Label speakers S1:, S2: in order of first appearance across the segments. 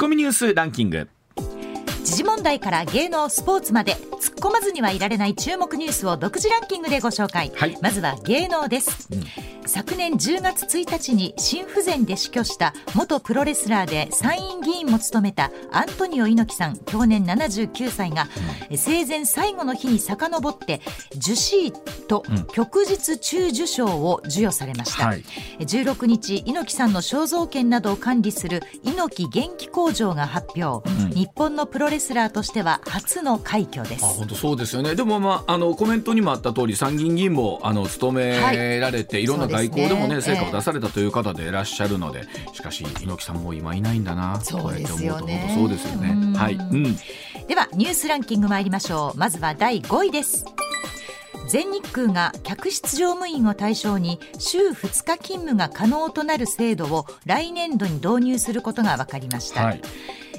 S1: コミニュースランキング。
S2: 時事問題から芸能スポーツまで突っ込まずにはいられない注目ニュースを独自ランキングでご紹介、
S1: はい。
S2: まずは芸能です、昨年10月1日に心不全で死去した元プロレスラーで参院議員も務めたアントニオ猪木さん去年79歳が、生前最後の日に遡って受賞と旭日中受賞を授与されました、
S1: はい。
S2: 16日猪木さんの肖像権などを管理する猪木元気工場が発表、日本のプロレスラーとしては初の快挙です。
S1: あ本当そうですよね。でも、まあ、あのコメントにもあった通り参議院議員もあの務められて、い、ろんな外交でもね成果を出されたという方でいらっしゃるので、しかし猪木さんも今いないんだな
S2: そうですよね。
S1: そうですよね。
S2: うん。
S1: はい、うん、
S2: ではニュースランキング参りましょう。まずは第5位です。全日空が客室乗務員を対象に週2日勤務が可能となる制度を来年度に導入することが分かりました、
S1: はい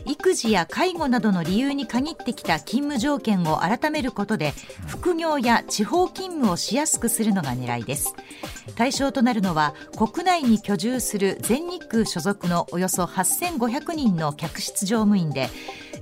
S2: 育児や介護などの理由に限ってきた勤務条件を改めることで副業や地方勤務をしやすくするのが狙いです。対象となるのは国内に居住する全日空所属のおよそ8500人の客室乗務員で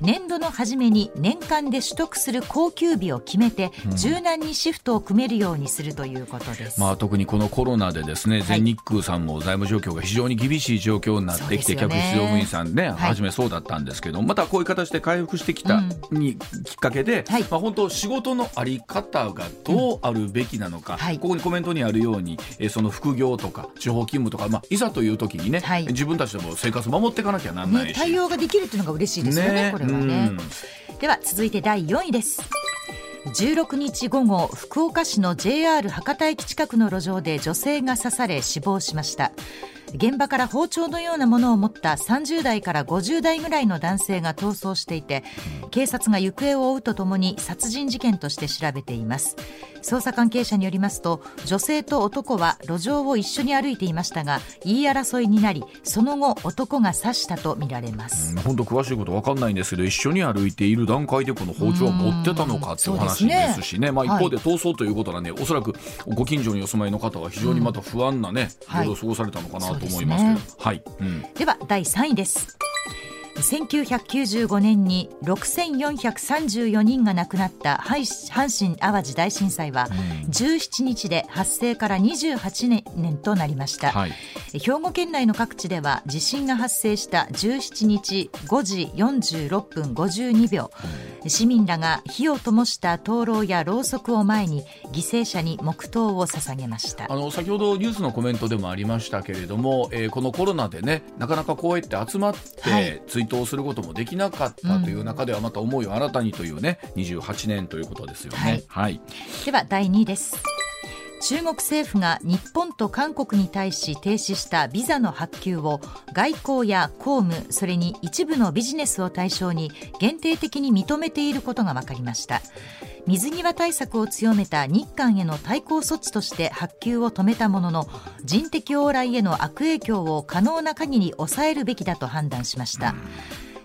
S2: 年度の初めに年間で取得する高級日を決めて柔軟にシフトを組めるようにするということです、
S1: まあ、特にこのコロナでですね、全日空さんも財務状況が非常に厳しい状況になってきて、客室乗務員さんね、
S2: はい。
S1: 初めそうだったんですけど、またこういう形で回復してきたに、きっかけで、
S2: はい。
S1: まあ、本当、仕事のあり方がどうあるべきなのか、
S2: はい。
S1: ここにコメントにあるように、えーその副業とか地方勤務とか、まあ、いざという時にね、
S2: はい。
S1: 自分たちでも生活守っていかなきゃなんない
S2: ね、
S1: し。
S2: 対応ができるっていうのが嬉しいですよねこれはねでは続いて第4位です。16日午後福岡市の JR 博多駅近くの路上で女性が刺され死亡しました。現場から包丁のようなものを持った30代から50代ぐらいの男性が逃走していて警察が行方を追うとともに殺人事件として調べています。捜査関係者によりますと女性と男は路上を一緒に歩いていましたが言い争いになりその後男が刺したとみられます。
S1: 本当詳しいこと分かんないんですけど一緒に歩いている段階でこの包丁は持ってたのかっていう話ですしね。まあ、一
S2: はい。
S1: 方で逃走ということなんで、おそらくご近所にお住まいの方は非常にまた不安なね、
S2: はい。
S1: 夜を過ごされたのかなと
S2: そうです
S1: はい、うん、
S2: では第3位です。1995年に6434人が亡くなったはい阪神・淡路大震災は17日で発生から28年年となりました、
S1: はい
S2: 兵庫県内の各地では地震が発生した17日5時46分52秒、市民らが火を灯した灯籠やろうそくを前に犠牲者に黙祷を捧げました。
S1: あの先ほどニュースのコメントでもありましたけれども、えーこのコロナでねなかなかこうやって集まっ
S2: はい。
S1: て追悼することもできなかったという中ではまた思いを新たにというね28年ということですよね。はい、
S2: では第2位です中国政府が日本と韓国に対し停止したビザの発給を外交や公務それに一部のビジネスを対象に限定的に認めていることが分かりました。水際対策を強めた日韓への対抗措置として発給を止めたものの人的往来への悪影響を可能な限り抑えるべきだと判断しました。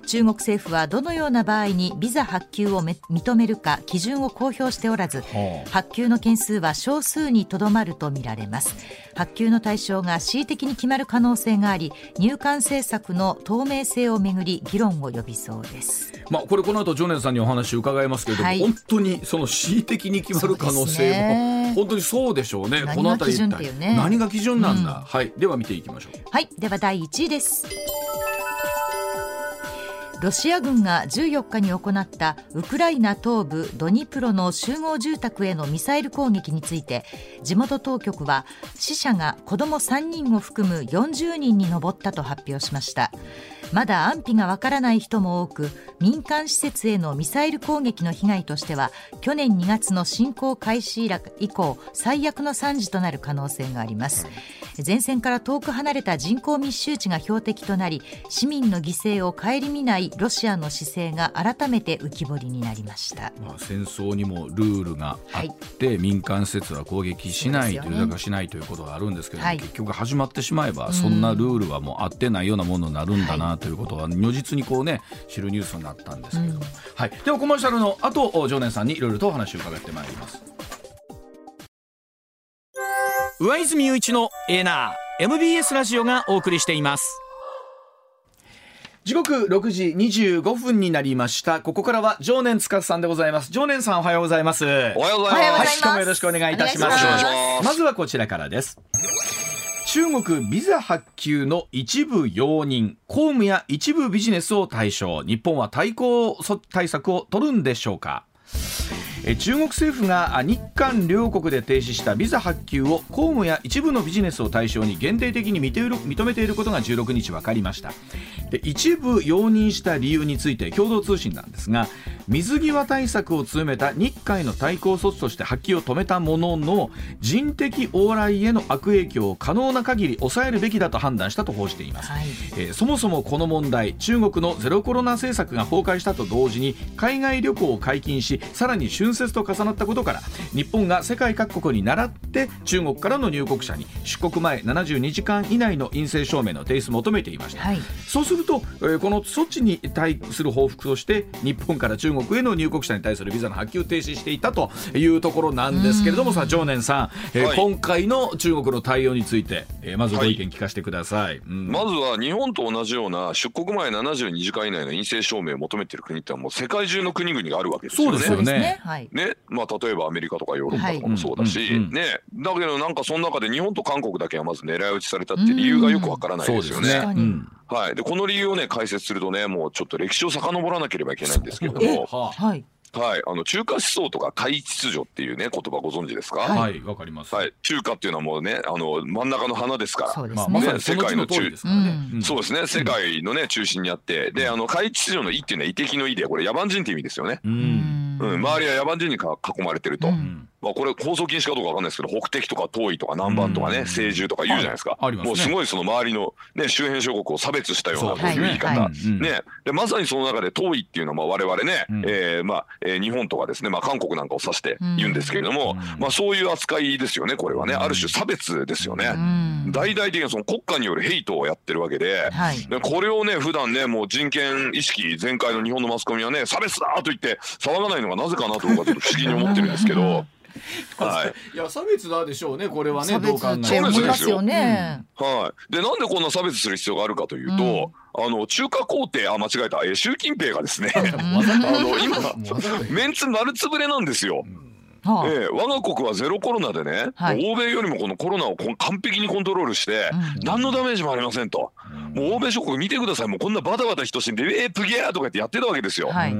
S2: 中国政府はどのような場合にビザ発給をめ認めるか基準を公表しておらず
S1: はあ
S2: 発給の件数は少数にとどまるとみられます。発給の対象が恣意的に決まる可能性があり入管政策の透明性をめぐり議論を呼びそうです。
S1: まあ、これこの後常念さんにお話伺いますけれども、
S2: はい。
S1: 本当にその恣意的に決まる可能性
S2: ね。
S1: も本当にそうでしょうね。
S2: 何が
S1: この辺り何が基準なんだ、
S2: うん。
S1: はい。では見ていきましょう。
S2: はい。では第1位ですロシア軍が14日に行ったウクライナ東部ドニプロの集合住宅へのミサイル攻撃について地元当局は死者が子ども3人を含む40人に上ったと発表しました。まだ安否がわからない人も多く民間施設へのミサイル攻撃の被害としては去年2月の侵攻開始以降最悪の惨事となる可能性があります。前線から遠く離れた人口密集地が標的となり市民の犠牲を顧みないロシアの姿勢が改めて浮き彫りになりました。
S1: まあ、戦争にもルールがあって、民間施設は攻撃しないという、
S2: ね。
S1: しないということがあるんですけども、
S2: はい。
S1: 結局始まってしまえば、そんなルールはもう合ってないようなものになるんだなということは、如実にこうね、知るニュースになったんですけども、はい、ではコマーシャルの後、常念さんにいろいろとお話を伺ってまいります。
S3: 上泉雄一のエーナー MBS ラジオがお送りしています。
S1: 時刻6時25分になりました。ここからは常年司さんでございます。常年さんおはようございます。
S4: おはようございます。
S2: ざい
S1: 今日もよろしくお願いいたします。
S4: ます。
S1: まずはこちらからです中国ビザ発給の一部容認公務や一部ビジネスを対象日本は対抗対策を取るんでしょうか？中国政府があ日韓両国で停止したビザ発給を公務や一部のビジネスを対象に限定的に認めていることが16日分かりました。で一部容認した理由について共同通信なんですが水際対策を強めた日韓の対抗措置として発給を止めたものの人的往来への悪影響を可能な限り抑えるべきだと判断したと報じています、
S2: はい。
S1: えーそもそもこの問題中国のゼロコロナ政策が崩壊したと同時に海外旅行を解禁しさらに春節と重なったことから日本が世界各国に倣って中国からの入国者に出国前72時間以内の陰性証明の提出を求めていました、
S2: はい。
S1: そうすると、えーこの措置に対する報復として日本から中国への入国者に対するビザの発給停止していたというところなんですけれどもさあ常念さん、えー
S4: はい。
S1: 今回の中国の対応について、えーまずご意見聞かせてください。うん。
S4: まずは日本と同じような出国前72時間以内の陰性証明を求めている国ってのはもう世界中の国々があるわけですよね。
S1: そうですよね。
S2: はい
S4: ねまあ、例えばアメリカとかヨーロッパとかもそうだし、
S1: はい
S4: ね、だけどなんかその中で日本と韓国だけはまず狙い撃ちされたっていう理由がよくわからないですよね。はい、でこの理由をね解説するとねもうちょっと歴史を遡らなければいけないんですけれども、
S1: は
S2: はい。
S4: はい、あの中華思想とか怪秩序っていうね言葉ご存知ですか、
S1: あはいわかります。
S4: はい、中華っていうのはもうねあの真ん中の花ですから。
S1: まあ
S2: そうです。ね、
S1: まさにその地の通りですからね。
S2: うん。
S4: そうですね。世界のね中心にあって。であの怪秩序の「意」っていうのは異敵の「意」でこれ野蛮人って意味ですよね。
S1: う。
S2: うんん
S4: うん、周りは野蛮人にか囲まれてると、
S2: うん
S4: まあ、これ放送禁止かどうかわかんないですけど北敵とか遠いとか南蛮とかね
S1: うん。
S4: 清獣とか言うじゃないですか、
S1: はい。ありますね。
S4: もうすごいその周りの、ね、周辺諸国を差別したような
S1: そう
S4: こういう言い方、ね、でまさにその中で遠いっていうのはまあ我々ね、
S1: うん。
S4: えーまあえー日本とかですね、まあ、韓国なんかを指して言うんですけれども、
S1: うん。
S4: まあ、そういう扱いですよねこれはね。
S1: うん。
S4: ある種差別ですよね。
S2: うん。
S4: 大々的なその国家によるヘイトをやってるわけで。
S2: はい。
S4: でこれをね普段ねもう人権意識全開の日本のマスコミはね差別だと言って騒がないのがなぜかなと僕はちょっと不思議に思ってるんですけど。はい。
S1: いや差別だでしょうねこれはね
S2: 差別って思いますよね。
S4: はい、でなんでこんな差別する必要があるかというと、あの中華皇帝あ間違えた、えー習近平がですね。あの今 メンツ丸つぶれなんですよ。
S2: はあ。
S4: ええ我が国はゼロコロナでね、
S2: はい。
S4: 欧米よりもこのコロナを完璧にコントロールして、
S2: うん。
S4: 何のダメージもありませんと、もう欧米諸国見てください。もうこんなバタバタ人死んで「えー、プギャー」とか言ってやってたわけですよ。
S2: はい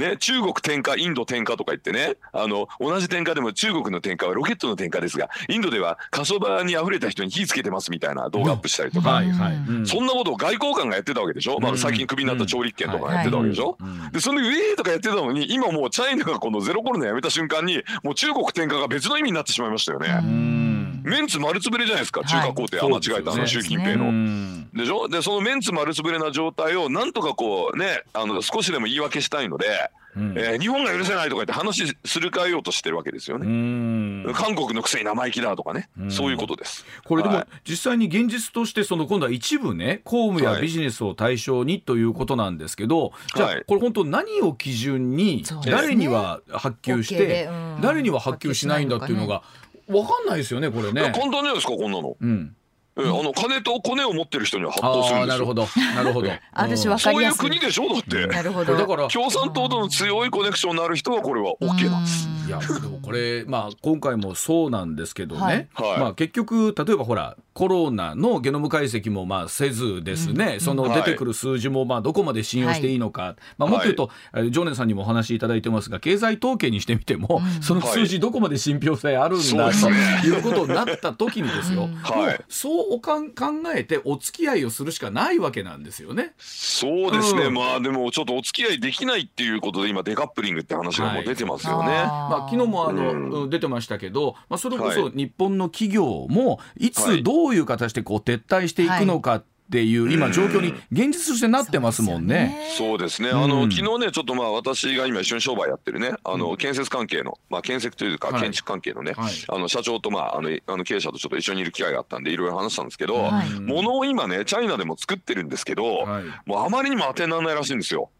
S4: ね、中国点火インド点火とか言ってねあの同じ点火でも中国の点火はロケットの点火ですがインドでは火葬場に溢れた人に火つけてますみたいな動画アップしたりとか、
S1: はいはい。
S2: うん。
S4: そんなことを外交官がやってたわけでしょ、まあ、
S1: うん。
S4: 最近クビになった張立憲とかがやってたわけでしょ、
S1: うん。
S4: でそのウェーとかやってたのに今もうチャイナがこのゼロコロナやめた瞬間にもう中国転換が別の意味になってしまいましたよね。
S1: うん。
S4: メンツ丸つぶれじゃないですか、
S2: はい。
S4: 中華皇帝、あ間違えたあの習近平
S1: う
S4: の。
S1: ん
S4: でしょ？でそのメンツ丸つぶれな状態をなんとかこうねあの少しでも言い訳したいので、
S1: うん。
S4: えー日本が許せないとか言って話するかえようとしてるわけですよ
S1: う
S4: ね。
S1: ん。
S4: 韓国のくせに生意気だとかね、
S1: うん。
S4: そういうことです。
S1: これでも
S4: はい。
S1: 実際に現実としてその今度は一部ね公務や
S4: はい。
S1: ビジネスを対象にということなんですけど、じゃ
S4: はい。
S1: あこれ本当何を基準に誰には発給して
S2: うん。
S1: 誰には発給しないんだっていうのが分かんないですよねこれね。
S4: 簡単じゃないですかこんなの。
S1: うん、
S4: えーあの金とコネを持ってる人には発動するんですよ。
S1: なるほど。なるほど。
S2: ある種
S1: うん。
S4: そういう
S2: わかりやすい
S4: 国でしょ？だって。
S2: なるほど。
S1: だから
S4: 共産党との強いコネクションのある人はこれは OK なんです。
S1: いやでもこれ、まあ、今回もそうなんですけどね、
S2: はい。
S4: はい
S1: まあ、結局例えばほらコロナのゲノム解析もまあせずですね、その出てくる数字もまあどこまで信用していいのか、まあ、もっと言うと、えー常念さんにもお話しいただいてますが経済統計にしてみても、その数字どこまで信憑性あるんだ、
S4: そう
S1: ということになった時にですよ、
S4: はい。
S1: そうおかん考えてお付き合いをするしかないわけなんですよね。
S4: そうですね、
S1: うん。
S4: まあでもちょっとお付き合いできないっていうことで今デカップリングって話がもう出てますよね。
S1: まあ、昨日もあの、
S4: うん。
S1: うん出てましたけど、まあ、それこ
S4: は
S1: そ日本の企業もい
S4: は
S1: つ
S4: い。
S1: どういう形でこう撤退していくのかっていう今状況に現実としてなってますもんね。
S4: そうですね、
S1: うん。
S4: あの昨日ねちょっとまあ私が今一緒に商売やってるねあの建設関係のまあ建設というか
S1: はい。
S4: 建築関係のね、
S1: はい。
S4: あの社長とまああのあの経営者とちょっと一緒にいる機会があったんでいろいろ話したんですけど、
S2: はい。
S4: 物を今ねチャイナでも作ってるんですけど、
S1: はい。
S4: もうあまりにも当てにならないらしいんですよ。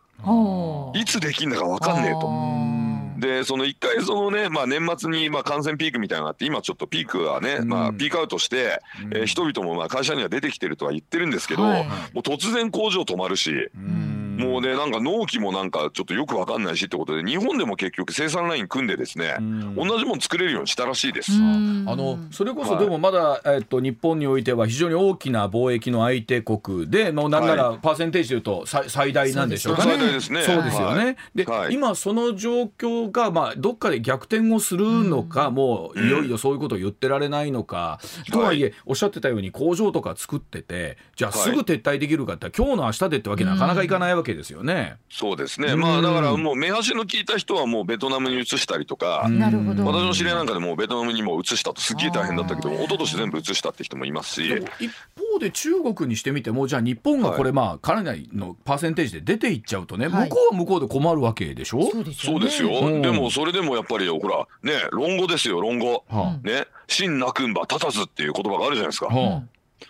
S4: いつできんだかわかんねえと。でその一回そのね、まあ、年末にまあ感染ピークみたいなのがあって今ちょっとピークはね、
S1: うん。
S4: まあ、ピークアウトして、
S1: うん。
S4: えー人々もまあ会社には出てきてるとは言ってるんですけど、
S2: はい。
S4: もう突然工場止まるし。
S1: うん
S4: もうねなんか納期もなんかちょっとよくわかんないしってことで日本でも結局生産ライン組んでですね、
S1: うん。
S4: 同じもの作れるようにしたらしいです。
S2: うん。
S1: あのそれこそ
S4: はい。
S1: でもまだ、えっと、日本においては非常に大きな貿易の相手国でもうなんならパーセンテージでいうと最最大なんでしょうかね。
S4: 最大ですね。
S1: そうですよね。
S4: はい。
S1: で、
S4: はい。
S1: 今その状況がまあどっかで逆転をするのか、もういよいよそういうことを言ってられないのか、とはいえおっしゃってたように工場とか作っててじゃあ
S4: はい。
S1: すぐ撤退できるかって今日の明日でってわけになかなかいかないわけですよね。
S4: そうですね。
S1: うん。
S4: まあだからもう目端の効いた人はもうベトナムに移したりとか、
S1: うん。
S2: なるほど。
S4: 私の知り合いなんかでもうベトナムにも移したとすっげえ大変だったけど、一昨年全部移したって人もいますし。
S1: 一方で中国にしてみてもじゃあ日本がこれまあかなりのパーセンテージで出ていっちゃうとね、
S2: はい。
S1: 向こうは向こうで困るわけでしょ、
S2: そうですよ。ね
S4: そうですよ、
S1: うん。
S4: でもそれでもやっぱりほらね論語ですよ論語、
S1: は
S4: ね。真なくんば立たずっていう言葉があるじゃないですか、
S1: あ。は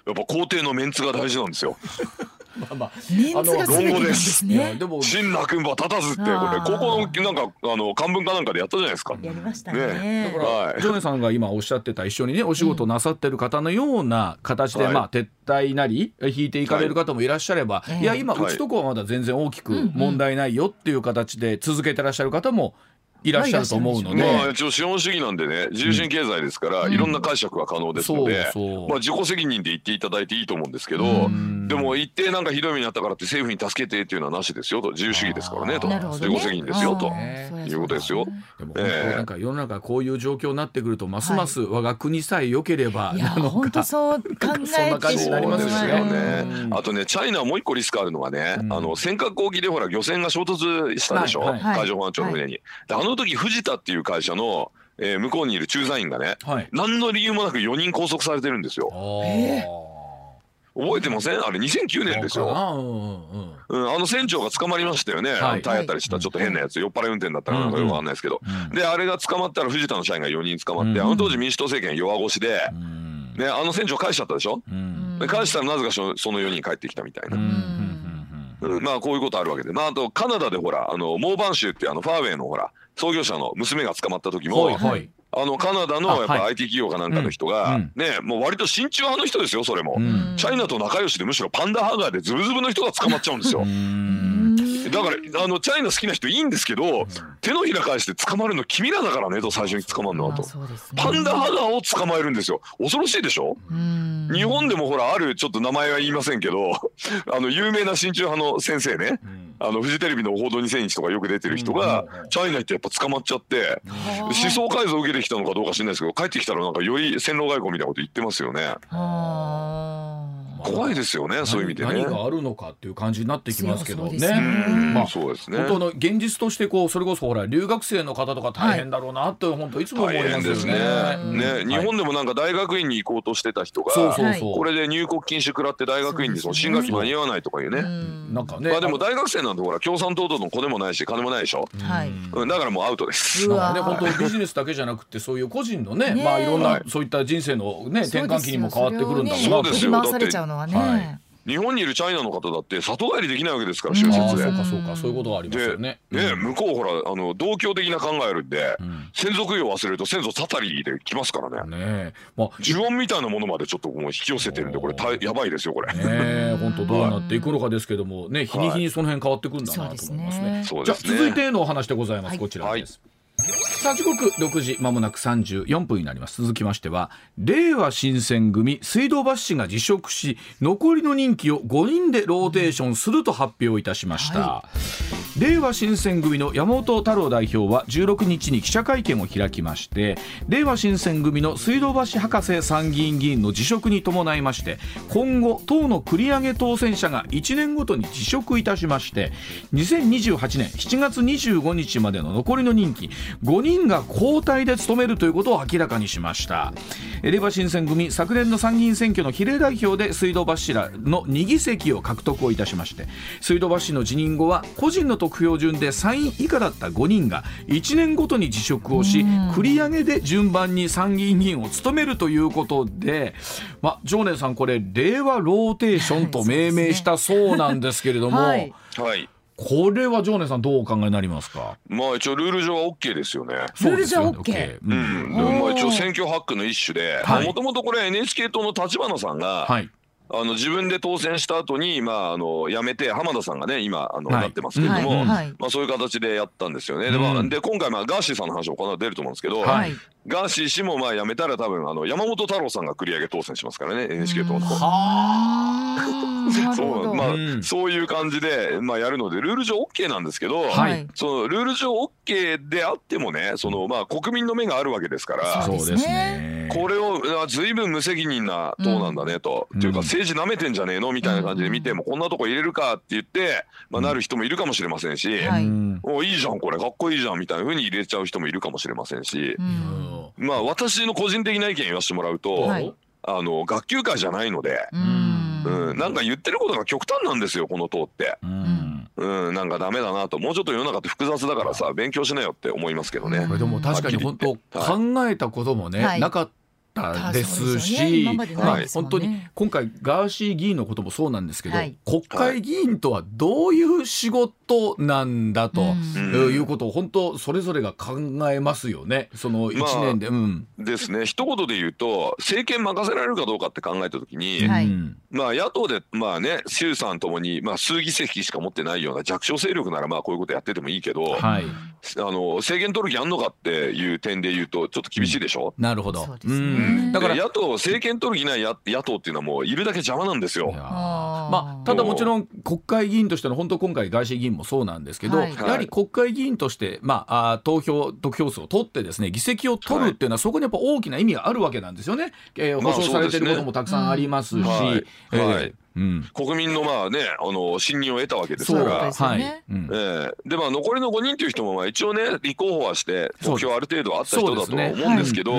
S4: やっぱ皇帝のメンツが大事なんですよ。
S1: あまあまあ。
S2: メンツが全てなんですね。
S1: いやでも
S4: 真なくんば立たずってこれ高校のなんかあの漢文かなんかでやったじゃないですか。
S2: やりました
S4: ね。
S2: ね。
S1: だから、
S4: はい。
S1: ジョネさんが今おっしゃってた一緒にねお仕事なさってる方のような形で、
S4: はい。
S1: まあ撤退なり引いていかれる方もいらっしゃれば、
S2: はい。
S1: い、や今
S4: はい。う
S1: ちとこはまだ全然大きく問題ないよっていう形で続けてらっしゃる方もいらっしゃると思うので、
S4: まあ一応資本主義なんでね自由主義経済ですから、いろんな解釈は可能ですので、
S1: そうそう。
S4: まあ自己責任で言っていただいていいと思うんですけど、
S1: うん。
S4: でも一定なんかひどい目にあったからって政府に助けてっていうのはなしですよと。自由主義ですからねと。自己責任ですよと。いうことですよ。
S1: でも
S4: ええ。
S1: なんか世の中こういう状況になってくるとますます我が国さえ良ければ
S2: いや
S1: なの
S2: 本当
S1: か。
S2: そう考えて
S1: そんな感じになりますよね。
S4: あとねチャイナはもう一個リスクあるのがね、
S1: うん。
S4: あの尖閣沖でほら漁船が衝突したでしょ、
S1: はい
S2: はい
S4: 海上保安庁の船に。であの時藤田っていう会社の、えー向こうにいる駐在員がね
S1: はい。
S4: 何の理由もなく4人拘束されてるんですよ。
S1: あ
S4: 覚えてません？あれ2009
S1: あ。
S4: 年ですよ。
S1: そうんうん。
S4: あの船長が捕まりましたよね、
S1: はい。
S4: 体当たりしたちょっと変なやつ、酔っ払い運転だったかな？んかよくわかんないですけど、
S1: うん。
S4: であれが捕まったら藤田の社員が4人捕まって、
S1: うん。
S4: あの当時民主党政権弱腰で、
S1: うん。
S4: ね、あの船長返しちゃったでしょ、
S1: うん。
S4: で返したらなぜかそのその4人帰ってきたみたいな、まあこういうことあるわけで、まあ、あとカナダでほらあのモーバン州ってあのファーウェイのほら創業者の娘が捕まった時も、
S1: はいはい。
S4: あのカナダの
S1: あ
S4: やっぱ
S1: はい。
S4: IT 企業かなんかの人が、
S1: うん。
S4: ねもう割と親中派の人ですよそれも、
S1: うん。
S4: チャイナと仲良しでむしろパンダハガーでズブズブの人が捕まっちゃうんですよ。
S1: うん。
S4: だからあのチャイナ好きな人いいんですけど、手のひら返して捕まるの君らだからねと最初に捕まるのはと。
S2: ね。
S4: パンダハガーを捕まえるんですよ。恐ろしいでしょ、
S2: うん。
S4: 日本でもほらあるちょっと名前は言いませんけどあの有名な親中派の先生ねあのフジテレビの「報道2000日」とかよく出てる人が
S1: うん
S4: チャイナ行ってやっぱ捕まっちゃって
S2: はあ
S4: 思想改造を受けてきたのかどうか知らないですけど帰ってきたらなんかより戦狼外交みたいなこと言ってますよね。
S2: はあ
S4: 怖いですよねそういう意味でね
S1: 何があるのかっていう感じになってきますけどね。
S2: そうですね
S4: うん
S1: まあ
S4: そうですね
S1: 本当の現実としてこうそれこそほら留学生の方とか大変だろうなって本当いつも思い
S4: 大
S1: ますよ
S4: 変ですね
S1: ね。
S4: ね日本でもなんか大学院に行こうとしてた人が
S1: そうそうそう。
S4: これで入国禁止食らって大学院にその新学期間に合わないとかいうね。
S2: うん
S1: なんかね。
S4: まあでも大学生なんてほら共産党との子でもないし金もないでしょ。
S2: はい
S4: うんだからもうアウトです。
S2: うわ
S1: ね、本当ビジネスだけじゃなくてそういう個人のねまあいろん
S4: は
S1: ないそういった人生のね転換期にも変わってくるんだろうな
S4: そうですよ
S2: 振り回されちゃうのはね、
S1: はい
S4: 日本にいるチャイナの方だって里帰りできないわけですから
S2: うん
S4: 就
S1: ああ
S4: 職で。
S1: そうかそうかそういうことがありますよね。
S4: ね
S1: うん
S4: 向こうほらあの同郷的な考えあるんで
S1: うん
S4: 先祖供養忘れると先祖たたりで来ますからね。
S1: ねえまあ
S4: 呪音みたいなものまでちょっともう引き寄せてるんでこれ大やばいですよこれ。
S1: ねえ本当どうなっていくのかですけどもね日に日にその辺変わってくるんだなと思いますね。じゃ。続いてのお話でございます、
S2: はい
S1: こちらです。さあ時刻6時まもなく34分になります。続きましては令和新選組水道橋氏が辞職し残りの任期を5人でローテーションすると発表いたしました、
S2: は
S1: 令和新選組の山本太郎代表は16日に記者会見を開きまして令和新選組の水道橋博士参議院議員の辞職に伴いまして今後党の繰り上げ当選者が1年ごとに辞職いたしまして2028年7月25日までの残りの任期5人が交代で務めるということを明らかにしました。令和新選組昨年の参議院選挙の比例代表で水道橋らの2議席を獲得をいたしまして水道橋の辞任後は個人の得票順で3位以下だった5人が1年ごとに辞職をし繰り上げで順番に参議院議員を務めるということで、まあ、常念さんこれ令和ローテーションと命名したそうなんですけれども、
S2: はい。
S4: はい。
S1: これは常念さんどうお考えになりますか？
S4: まあ一応ルール上は OK ですよね。
S2: ルール上は
S1: そうですよ
S2: OK
S1: う
S4: うん。まあ一応選挙ハックの一種で
S1: はい。
S4: もともとこれ NHK 党の立花さんが、
S1: はい
S4: あの自分で当選した後にまああの辞めて浜田さんがね今あの、
S1: はい
S4: なってますけれども、
S2: はいはい
S4: まあそういう形でやったんですよね。で,、まあ、
S1: うん
S4: で今回まあガーシーさんの話もこの後出ると思うんですけど、
S1: は
S2: はいい。
S4: ガーシー氏もまあ辞めたら多分あの山本太郎さんが繰り上げ当選しますからね NHK 党の。
S2: あ ーなるほど。
S4: そうまあ、
S1: うん
S4: そういう感じで、まあ、やるのでルール上 OK なんですけど、
S1: はい
S4: そのルール上 OK であってもねその、まあ、国民の目があるわけですから。
S2: そうですね
S4: これをあずいぶん無責任な党なんだねと、
S1: うん。
S4: っていうか
S1: うん
S4: 政治なめてんじゃねえのみたいな感じで見ても、こんなとこ入れるかって言って、まあ、なる人もいるかもしれませんし、
S2: はい。
S1: うん。
S4: おいいじゃんこれ。かっこいいじゃんみたいな風に入れちゃう人もいるかもしれませんし
S2: う、ん。
S4: まあ私の個人的な意見言わせてもらうと、
S2: はい。
S4: あの学級会じゃないので、
S2: うん。
S4: うん、なんか言ってることが極端なんですよこの党って。
S1: うん。
S4: うん、なんかダメだなと。もうちょっと世の中って複雑だからさ勉強しなよって思いますけどね。
S1: でも確かに本当考えたこともね、
S2: はい。
S1: なかったですし、
S2: 今までないですもんね
S1: 本当に今回ガーシー議員のこともそうなんですけど、
S2: はい
S1: 国会議員とはどういう仕事なんだと、
S2: うん
S4: うん
S1: いうことを本当それぞれが考えますよね。その一年で、うん。
S4: ですね一言で言うと政権任せられるかどうかって考えた時に、
S2: はい
S1: うん
S4: まあ野党でまあね衆参ともにまあ数議席しか持ってないような弱小勢力ならまあこういうことやっててもいいけど、
S1: はい。
S4: あの政権取る気あんのかっていう点で言うとちょっと厳しいでしょ？
S1: なるほど。
S2: そうですね
S1: んだから。
S4: で野党政権取る気ない野野党っていうのはもういるだけ邪魔なんですよ。
S1: まあ、ただもちろん国会議員としての本当今回ガーシー議員もそうなんですけど、
S2: はい。
S1: やはり国会議員として、まあ、あー投票得票数を取ってですね議席を取るっていうのはそこにやっぱ大きな意味があるわけなんですよね。えー
S4: まあ
S1: 保証されてることもたくさんありますし、
S4: うん。はい。
S1: えー
S4: はい
S1: うん、
S4: 国民のまあねあの信任を得たわけですから。
S1: はい。
S4: ええ。でまあ残りの5人という人もまあ一応ね立候補はして
S1: そう
S4: 目標ある程度あった人だとは思うんですけど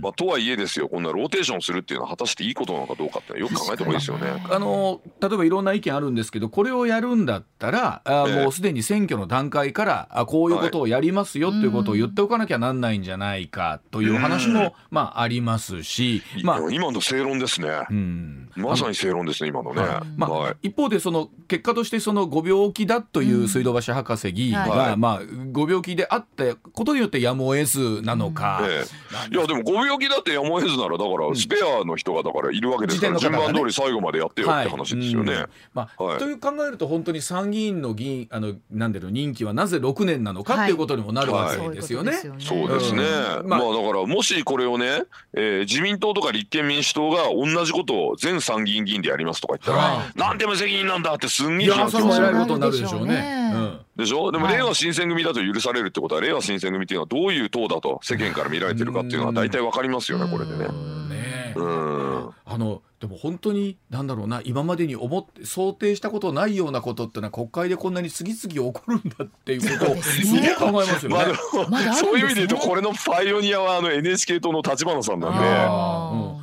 S4: まあとはいえですよこんなローテーションするっていうのは果たしていいことなのかどうかってよく考えた方がいいですよね。
S1: あの例えばいろんな意見あるんですけどこれをやるんだったらあもうすでに選挙の段階からあこういうことをやりますよっていうことを言っておかなきゃなんないんじゃないかという話も、まあ、ありますし、まあ
S4: 今の正論ですね。
S1: うん、
S4: まさに正論ですね今のね。
S1: はい。まあ
S4: はい。
S1: 一方でその結果としてそのご病気だという水道橋博士議員が、
S2: はい。
S1: まあ、ご病気であったことによってやむを得ずなのか、
S4: ええ。いやでもご病気だってやむを得ずならだからスペアの人がだからいるわけですから順
S1: 自転の方がね。
S4: 番通り最後までやってよって話ですよね。
S1: うん。まあ
S4: はい。
S1: という考えると本当に参議院の議員あのなんでの任期はなぜ6年なのかっていうことにもなるわけですよね。
S2: そうです
S4: ね、
S1: うん。まあ
S4: まあ、だからもしこれをね、えー自民党とか立憲民主党が同じことを全参議院議員でやりますとか言ったら、
S1: は
S4: なんで無責任なんだってすんげえ批判来ますよ。
S1: それも偉いことになるでしょうね。
S2: でしょ
S4: でも
S2: はい。
S4: 令和新選組だと許されるってことは令和新選組っていうのはどういう党だと世間から見られてるかっていうのは大体わかりますよねこれでね。
S1: うん。ね
S4: うん。
S1: あのでも本当になんだろうな今までに思って想定したことないようなことってのは国会でこんなに次々起こるんだっていうことを
S2: そうです
S1: げえ考えますよね。
S4: そういう意味で言うとこれのパイオニアはあの NHK 党の立花さんなんで。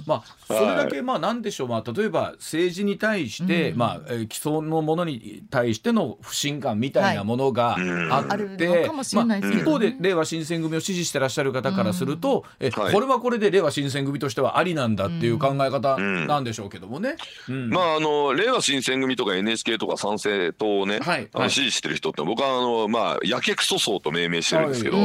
S1: まあそれだけまあなんでしょう、まあ、例えば政治に対して、
S2: うん。
S1: まあ、えー既存のものに対しての不信感みたいなものが
S4: うん。
S1: あ
S2: あ
S1: って、
S2: るのかもしれないですけどね。
S1: まあ一方で令和新選組を支持してらっしゃる方からすると、え
S4: はい。
S1: これはこれで令和新選組としてはありなんだっていう考え方
S4: ん。
S1: なんでしょうけどもね。うん。
S4: まああの令和新選組とか NHK とか参政党をね、
S1: はい。
S4: 支持してる人って僕はあのまあやけくそ層と命名してるんですけど、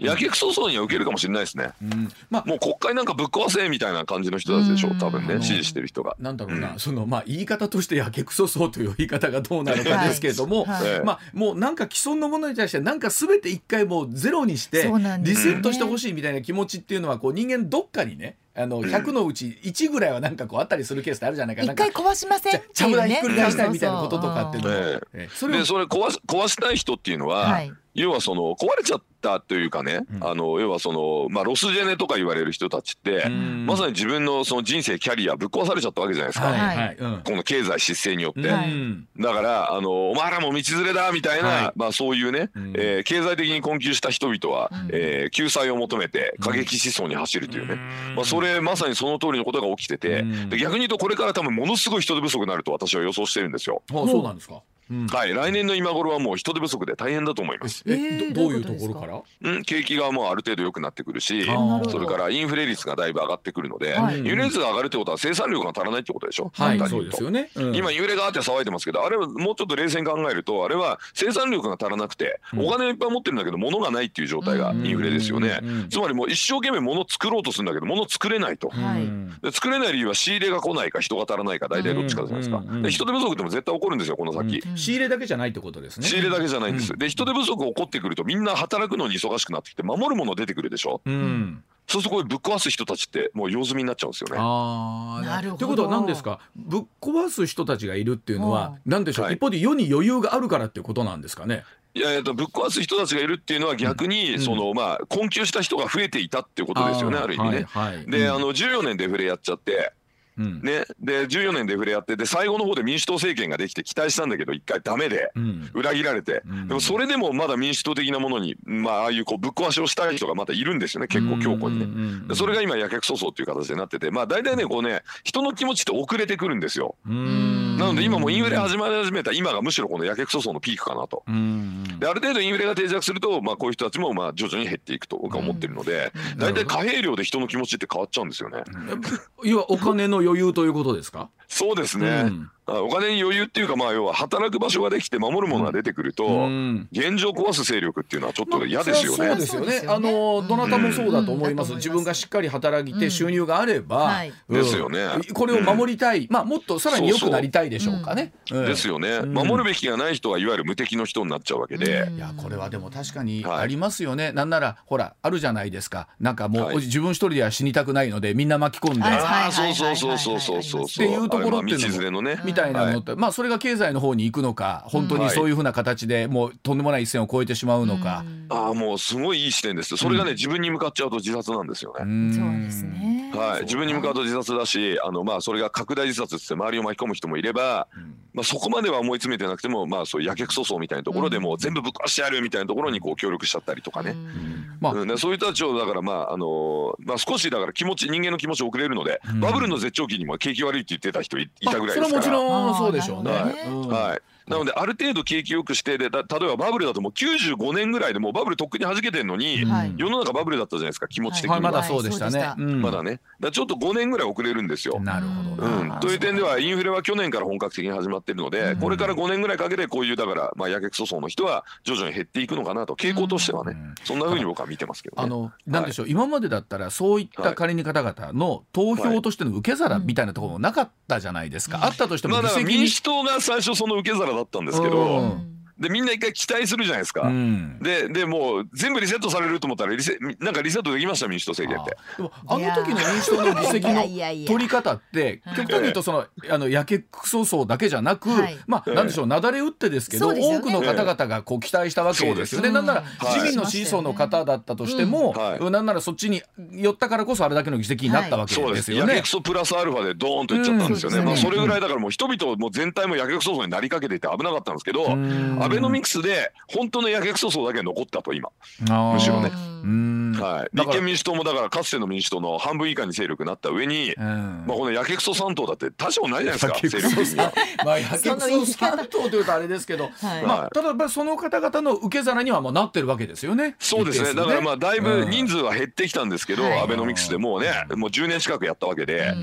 S4: やけくそ層には受けるかもしれないですね。
S1: うん。まあ
S4: もう国会なんかぶっ壊せみたいな感じの人たちでしょう多分
S1: うん
S4: ね支持してる人が。
S1: なんだろうな、そのまあ言い方としてやけくそそうという言い方がどうなのかですけれども、
S2: はい。
S4: はい。
S1: まあもうなんか既存のものに対してなんか全て一回もうゼロにしてリセットしてほしいみたいな気持ちっていうのはこう人間どっかにねあの100のうち1ぐらいはなんかこうあったりするケースってあるじゃないか。なんか
S2: 一回壊しませんって
S1: ちゃぶ台ひっくり返したいみたいなこととかっていうの
S4: そう
S1: も
S4: そう。
S1: ええ。それを
S4: でそれ壊し壊したい人っていうのは、
S2: はい
S4: 要はその壊れちゃったというかね、
S1: うん。
S4: あの要はその、まあ、ロスジェネとか言われる人たちって、
S1: うん。
S4: まさに自分のその人生キャリアぶっ壊されちゃったわけじゃないですか、
S1: はいはい。うん。
S4: この経済失勢によって。だからあのお前らも道連れだみたいな、
S1: はい。
S4: まあ、そういうね、
S1: うん。
S4: えー経済的に困窮した人々は、
S2: うん。
S4: えー救済を求めて過激思想に走るというね、まあ、それまさにその通りのことが起きてて、
S1: うん。
S4: で逆に言うとこれから多分ものすごい人手不足になると私は予想してるんですよ。
S1: あそうなんですか。うん。
S4: はい、来年の今頃はもう人手不足で大変だと思います。
S1: え
S2: えー
S1: どどういう
S2: と
S1: ところから？
S4: うん、景気がもうある程度良くなってくるしそれからインフレ率がだいぶ上がってくるので、
S2: はい。
S4: インフレ率が上がるってことは生産量が足らないってことでしょ、
S1: はい。そうですよね、うん。
S4: 今インフレがあって騒いでますけどあれはもうちょっと冷静に考えるとあれは生産力が足らなくて、
S1: うん。
S4: お金をいっぱい持ってるんだけど物がないっていう状態が
S2: うん。
S4: インフレですよね、つまりもう一生懸命物作ろうとするんだけど物作れないと、
S2: はい。
S1: うん
S4: で作れない理由は仕入れが来ないか人が足らないか大体どっちかじゃないですか、
S1: うんうんうん。
S4: で人手不足でも絶対起こるんですよこの先、
S2: うん
S1: 仕入れだけじゃないってことですね。
S4: 仕入れだけじゃないんです、
S1: うん。
S4: で人手不足起こってくるとみんな働くのに忙しくなってきて守るもの出てくるでしょ？
S1: うん。
S4: そうするとこれぶっ壊す人たちってもう用済みになっちゃうんですよね。
S1: ああ
S2: なるほど。
S1: ということは何ですか？ぶっ壊す人たちがいるっていうのは
S2: う
S1: 何でしょう、
S4: はい。
S1: 一方で世に余裕があるからっていうことなんですかね？
S4: いやいやぶっ壊す人たちがいるっていうのは逆に、
S1: うん。
S4: そのまあ困窮した人が増えていたっていうことですよねある意味ね。
S1: はいはい。
S4: で、
S1: うん。
S4: あの14年デフレやっちゃって
S1: うん。
S4: ね。で14年デフレやってで最後の方で民主党政権ができて期待したんだけど一回ダメで
S1: うん。
S4: 裏切られて、
S1: うん。
S4: でもそれでもまだ民主党的なものにまあああいうこうぶっ壊しをしたい人がまたいるんですよね。結構強固にね。
S1: ね
S4: でそれが今やけくそそうっていう形になっててまあ大体ねこうね人の気持ちって遅れてくるんですよ。
S1: うん。
S4: なので今もうインフレ始まり始めた今がむしろこのやけくそそうのピークかなと。
S1: うん。
S4: である程度インフレが定着すると、まあ、こういう人たちもまあ徐々に減っていくと僕は思ってるので、
S1: うん。
S4: 大体貨幣量で人の気持ちって変わっちゃうんですよね。
S1: 要はお金の余裕ということですか？
S4: そうですね、
S1: うん。
S4: あお金に余裕っていうかまあ要は働く場所ができて守るものが出てくると、
S1: うん。
S4: 現状壊す勢力っていうのはちょっと嫌ですよね。
S1: まあそうですよね。
S2: そうですよね。
S1: あのどなたもそうだと思います。
S2: うん。
S1: 自分がしっかり働い
S2: うん。
S1: て収入があれば、
S2: はい。
S1: うん。
S4: ですよね。
S1: これを守りたい。まあもっとさらに良くなりたいでしょうかね。うん。
S4: ですよね、
S1: うん。
S4: 守るべきがない人はいわゆる無敵の人になっちゃうわけで、
S2: うん。
S1: いやこれはでも確かに
S4: はい。
S1: ありますよね、なんならほらあるじゃないですか。なんかもう、
S4: はい。
S1: 自分一人では死にたくないのでみんな巻き込んで、
S2: はい
S4: ああそうそうそうそうそうそうそう。
S1: っていうところっていうの
S4: ね、
S1: みたいなのって、まあそれが経済の方に行くのか本当にそういうふうな形でもうとんでもない一線を越えてしまうのか。
S4: ああもうすごいいい視点ですそれがね、自分に向かっちゃうと自殺なんですよね。
S1: うん。
S2: そうですね。
S4: はい、自分に向かうと自殺だしあの、まあ、それが拡大自殺っつって周りを巻き込む人もいれば、まあ、そこまでは思い詰めてなくても、まあ、そういうやけくそそうみたいなところでもう全部ぶっ壊してやるみたいなところにこう協力しちゃったりとかね。
S1: まあ。
S4: うん、でそういう人たちをだからまああのーまあ少しだから気持ち人間の気持ち遅れるので、
S1: うん。
S4: バブルの絶頂期にも景気悪いって言ってた人いいたぐらいですから。
S1: あそれはもちろんそうでしょうね。
S2: あーなるほ
S1: うん。
S4: はい、なのである程度景気よくしてでだ例えばバブルだともう95年ぐらいでもうバブルとっくに弾けてるのに、
S2: はい。
S4: 世の中バブルだったじゃないですか気持ち的には、
S1: はい。まだそうでしたね。
S2: う
S1: うん。
S4: まだね。だちょっと5年ぐらい遅れるんですよ。
S1: なるほど
S4: うん。
S1: な。、
S4: という点ではインフレは去年から本格的に始まっているので、
S2: うん。
S4: これから5年ぐらいかけてこういうだから、まあ、やけくそ層の人は徐々に減っていくのかなと傾向としてはね、
S1: うん。
S4: そんなふうに僕は見てますけどね。
S1: あのなんでしょう、今までだったらそういった仮に方々の投票としての受け皿みたいなところもなかったじゃないですか、あったとしても
S4: まあ、民主党が最初その受け皿だったんですけど、
S1: うん。
S4: でみんな一回期待するじゃないですか。
S1: うん。
S4: ででもう全部リセットされると思ったらリセなんかリセットできました民主党政権って。
S1: でもあの時の民主党の議席の
S2: いやいやいや
S1: 取り方って
S2: はい。
S1: 極端に言うとそのあのやけくそ層だけじゃなく、
S2: はい。
S1: まあなんでしょうなだれ打ってですけど
S2: ね。
S1: 多くの方々がこう期待したわけですよね。
S2: そうです
S1: なんなら
S2: はい。
S1: 自民の支持層の方だったとしても、
S4: うんはい
S1: なんならそっちに寄ったからこそあれだけの議席になったわけ
S4: ですや
S1: ですよね。
S4: けくそプラスアルファでドーンといっちゃったんですよね。
S2: うん。
S4: まあそれぐらいだからもう人々もう全体もやけくそ層になりかけていて危なかったんですけど、
S1: うん
S4: アベノミクスで本当のやけくそ層だけ残ったと今。むしろね
S1: うん
S4: はい。立憲民主党もだからかつての民主党の半分以下に勢力になった上に、
S1: うん
S4: まあこのやけくそ三党だって多少ないじゃないですか
S1: やけ
S4: 勢
S1: くそ
S4: 力的には。
S1: まあ、やけくそ三党というとあれですけど、
S2: はい
S1: まあ、ただやっぱりその方々の受け皿にはもうなってるわけですよね。
S4: そうですね。だからまあだいぶ人
S1: 数
S4: 数は減ってきたんですけど、
S2: はい
S4: アベノミクスでもうね、もう10年近くやったわけで。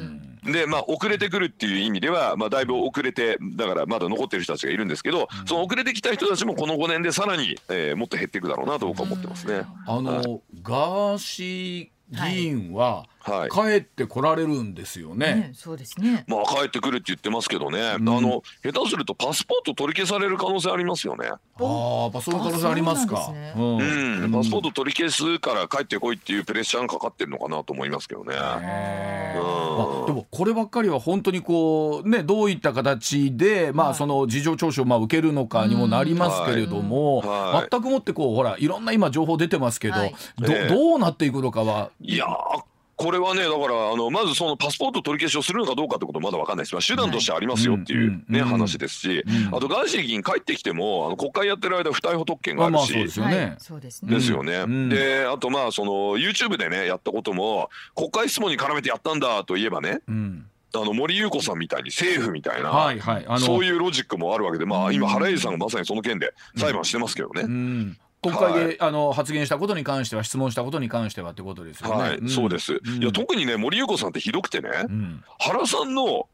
S4: でまあ遅れてくるっていう意味では、まあ、だいぶ遅れてだからまだ残ってる人たちがいるんですけど、その遅れてきた人たちもこの5年でさらに、えーもっと減っていくだろうなと僕は思ってますね。
S1: あの、
S4: は
S1: ガーシー議員は
S4: はい
S1: 帰ってこられるんですよね。
S2: ね、そうですね。
S4: まあ帰ってくるって言ってますけどね、
S1: ん。
S4: あの下手するとパスポート取り消される可能性ありますよね。
S1: ああ、やっぱそういう可能性ありますか。
S2: うすね。
S4: うん、パスポート取り消すから帰ってこいっていうプレッシャーがかかってるのかなと思いますけどね。うん。
S1: あでもこればっかりは本当にこうねどういった形でまあその事情聴取をまあ受けるのかにもなりますけれども、
S4: うん。はい。
S1: 全くもってこうほらいろんな今情報出てますけど、
S2: はい。
S1: ど
S4: ええ
S1: どうなっていくのかは。い
S4: やーこれはねだからあのまずそのパスポート取り消しをするのかどうかってことまだわかんないです、まあ、手段としてありますよっていうね、話ですし、
S1: うん
S4: あとガーシー議員帰ってきてもあの国会やってる間不逮捕特権があるし、
S1: まあまあそうですよね。
S2: ですね。
S4: ですよね、
S1: うん。
S4: であとまあその YouTube でねやったことも国会質問に絡めてやったんだといえばね
S1: うん。
S4: あの森裕子さんみたいに政府みたいな、
S1: はいはい。
S4: そういうロジックもあるわけで、まあ、今原英さんがまさにその件で裁判してますけどね。
S1: うん国会で、
S4: はい
S1: あの発言したことに関しては質問したことに関してはってことですよね。
S4: はい、
S1: ん。
S4: そうです。
S1: ん。
S4: いや特にね森裕子さんってひどくてね、
S1: うん。
S4: 原さんの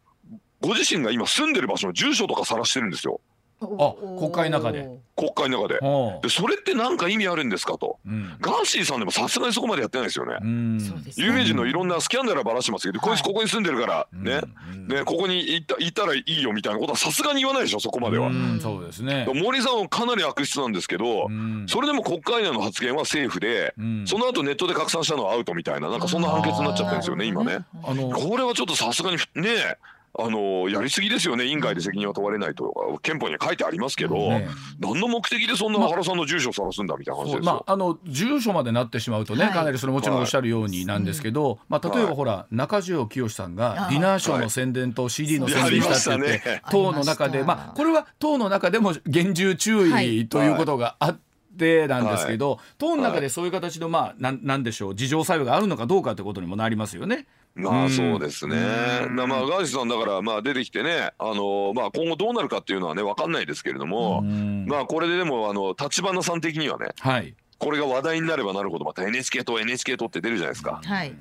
S4: ご自身が今住んでる場所の住所とか晒してるんですよ
S1: あ国会の中で。
S4: 国会の中で。
S1: ほ
S4: でそれって何か意味あるんですかと。
S1: ううん。
S4: ガーシーさんでもさすがにそこまでやってないですよね。有名人のいろんなスキャンダルはばらしてますけど、こい。つ
S2: はい
S4: ここに住んでるからね、
S1: うん。
S4: ねここに行った行ったらいいよみたいなことはさすがに言わないでしょそこまでは。
S1: うん。そうですね。
S4: 森さんはかなり悪質なんですけど、
S1: うん。
S4: それでも国会内の発言は政府で、
S1: うん。
S4: その後ネットで拡散したのはアウトみたいななんかそんな判決になっちゃってるんですよね今ね。
S1: あの
S4: これはちょっとさすがにねあのやりすぎですよね。委員会で責任は問われないとか憲法には書いてありますけど、
S1: ね。
S4: 何の目的でそんな原さんの住所を晒すんだみたいな話です
S1: まあ、あの住所までなってしまうとね、
S2: はい。
S1: かなりそれもちろんおっしゃるようになんですけど、まあ、例えば
S4: はい。
S1: ほら、中条きよしさんが
S2: あ
S1: ディナーショーの宣伝と CD の宣伝したって言って、党の中で、
S2: ま
S1: あ、これは党の中でも厳重注
S2: はい。
S1: 意ということがあってなんですけど、党の中でそういう形の、まあ、なんなんでしょう自浄作用があるのかどうかということにもなりますよね。
S4: まあ
S1: うん
S4: そうですね。まあガーシーさんだからまあ出てきてね、あのまあ今後どうなるかっていうのはねわかんないですけれども、
S1: うん。
S4: まあこれででもあの立花さん的にはね、
S1: はい。
S4: これが話題になればなるほどまた NHK と NHK とって出るじゃないですか。
S2: はい。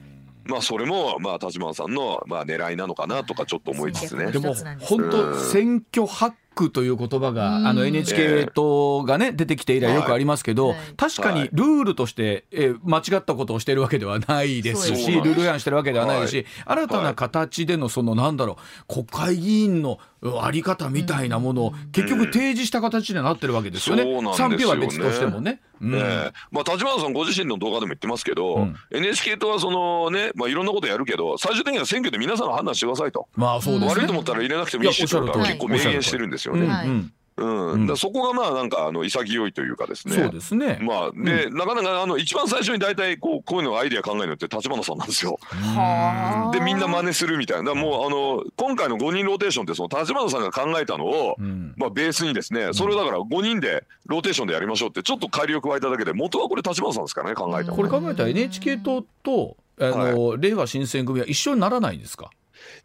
S4: まあそれもまあ立花さんのまあ狙いなのかなとかちょっと思いつつね。
S1: でも本当選挙ハックという言葉が、
S2: うん。
S1: あの NHK 党がね出てきて以来よくありますけど、
S2: はい。
S1: 確かにルールとして、えー間違ったことをしてるわけではないですし
S4: ね
S1: ルール違反してるわけではないし、
S4: はい。
S1: 新たな形でのそのなんだろう国会議員のうんあり方みたいなものを結局提示した形になってるわけですよね。
S4: そうなんですよね。
S1: 賛否は別としてもね。うん。
S4: ええ。まあ立花さんご自身の動画でも言ってますけど、
S1: うん。
S4: NHK 党はそのねまあいろんなことやるけど最終的には選挙で皆さんが判断してくださいと。
S1: まあそうですね。
S4: 悪いと思ったら入れなくてもいいし結構明言してるんですよね。
S1: うん
S2: はい。
S1: うん
S4: うん、
S1: うん
S4: だそこがまあなんかあの潔いというかですね。
S1: そうですね。
S4: まあで、なかなかあの一番最初に大体こうこういうのアイデア考えるのって立花さんなんですよ。
S2: はあ
S4: でみんな真似するみたいな。だからもうあの今回の5人ローテーションってその立花さんが考えたのを、
S1: うん
S4: まあベースにですね、それをだから5人でローテーションでやりましょうってちょっと改良を加えただけで元はこれ立花さんですからね考えたの。
S1: これ考えたら NHK 党とあの、令和新選組は一緒にならないんですか？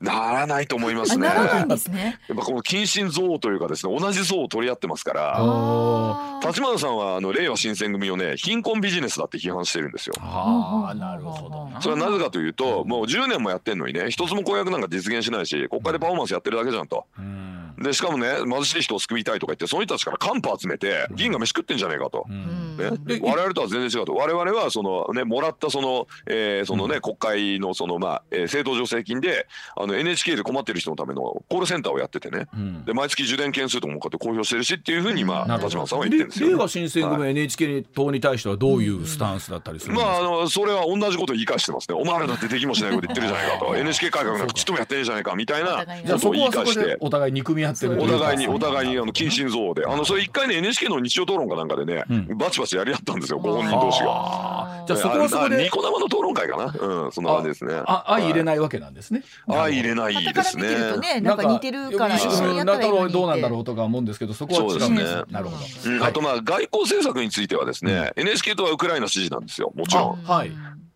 S4: ならないと思います
S2: あ
S4: ね。
S2: ならない
S4: や
S2: んですね
S4: っぱこの近親憎悪というかですね同じ像を取り合ってますから。立花さんはあの令和新選組をね貧困ビジネスだって批判してるんですよ。
S1: ああなるほどな。
S4: それはなぜかというともう10年もやってんのにね一つも公約なんか実現しないし国会でパフォーマンスやってるだけじゃんと。
S1: うん
S4: でしかもね貧しい人を救いたいとか言ってその人たちから還付集めて議員が飯食ってんじゃねえかと。
S1: うん
S4: ね
S1: で、
S4: 我々とは全然違うと我々はそのねもらったその,、えーそのね国会のそのまあ、えー政党助成金であの NHK で困ってる人のためのコールセンターをやっててね
S1: うん
S4: で毎月受電件数とかもこうやって公表してるしっていうふうにまあ立花さんは言ってるんですよ、ね。
S1: 令和新選組は NHK 党に対してはどういうスタンスだったりするんですか、
S4: まああのそれは同じことを言い返してますね。お前らだってできもしないこと言ってるじゃないかと。NHK 改革なんかちっともやってねえじゃないかみたいな
S2: じ
S1: じゃあそ
S4: ことを言い返して。
S1: お互い憎み合ってると
S4: お互いにお互いにあの近親憎悪であのそれ一回ね NHK の日曜討論かなんかでね、
S1: うん
S4: バチバチやり合ったんですよご本人同士が。
S1: じゃあそこはそこで
S4: あニコ生の討論会かな？うんそんな感じですね。
S1: あ相入れ
S4: い。
S1: ないわけなんですね。
S4: 相入れない
S2: 傍
S4: ですね。
S2: とねなんか似てるから一緒にやったらいいのにって。
S1: どうなんだろうとか思うんですけどそこは違うんです
S4: そうですね。
S1: なるほど。
S4: うんあとまあ外交政策についてはですね、NHK とはウクライナ支持なんですよもちろん。
S1: あはい。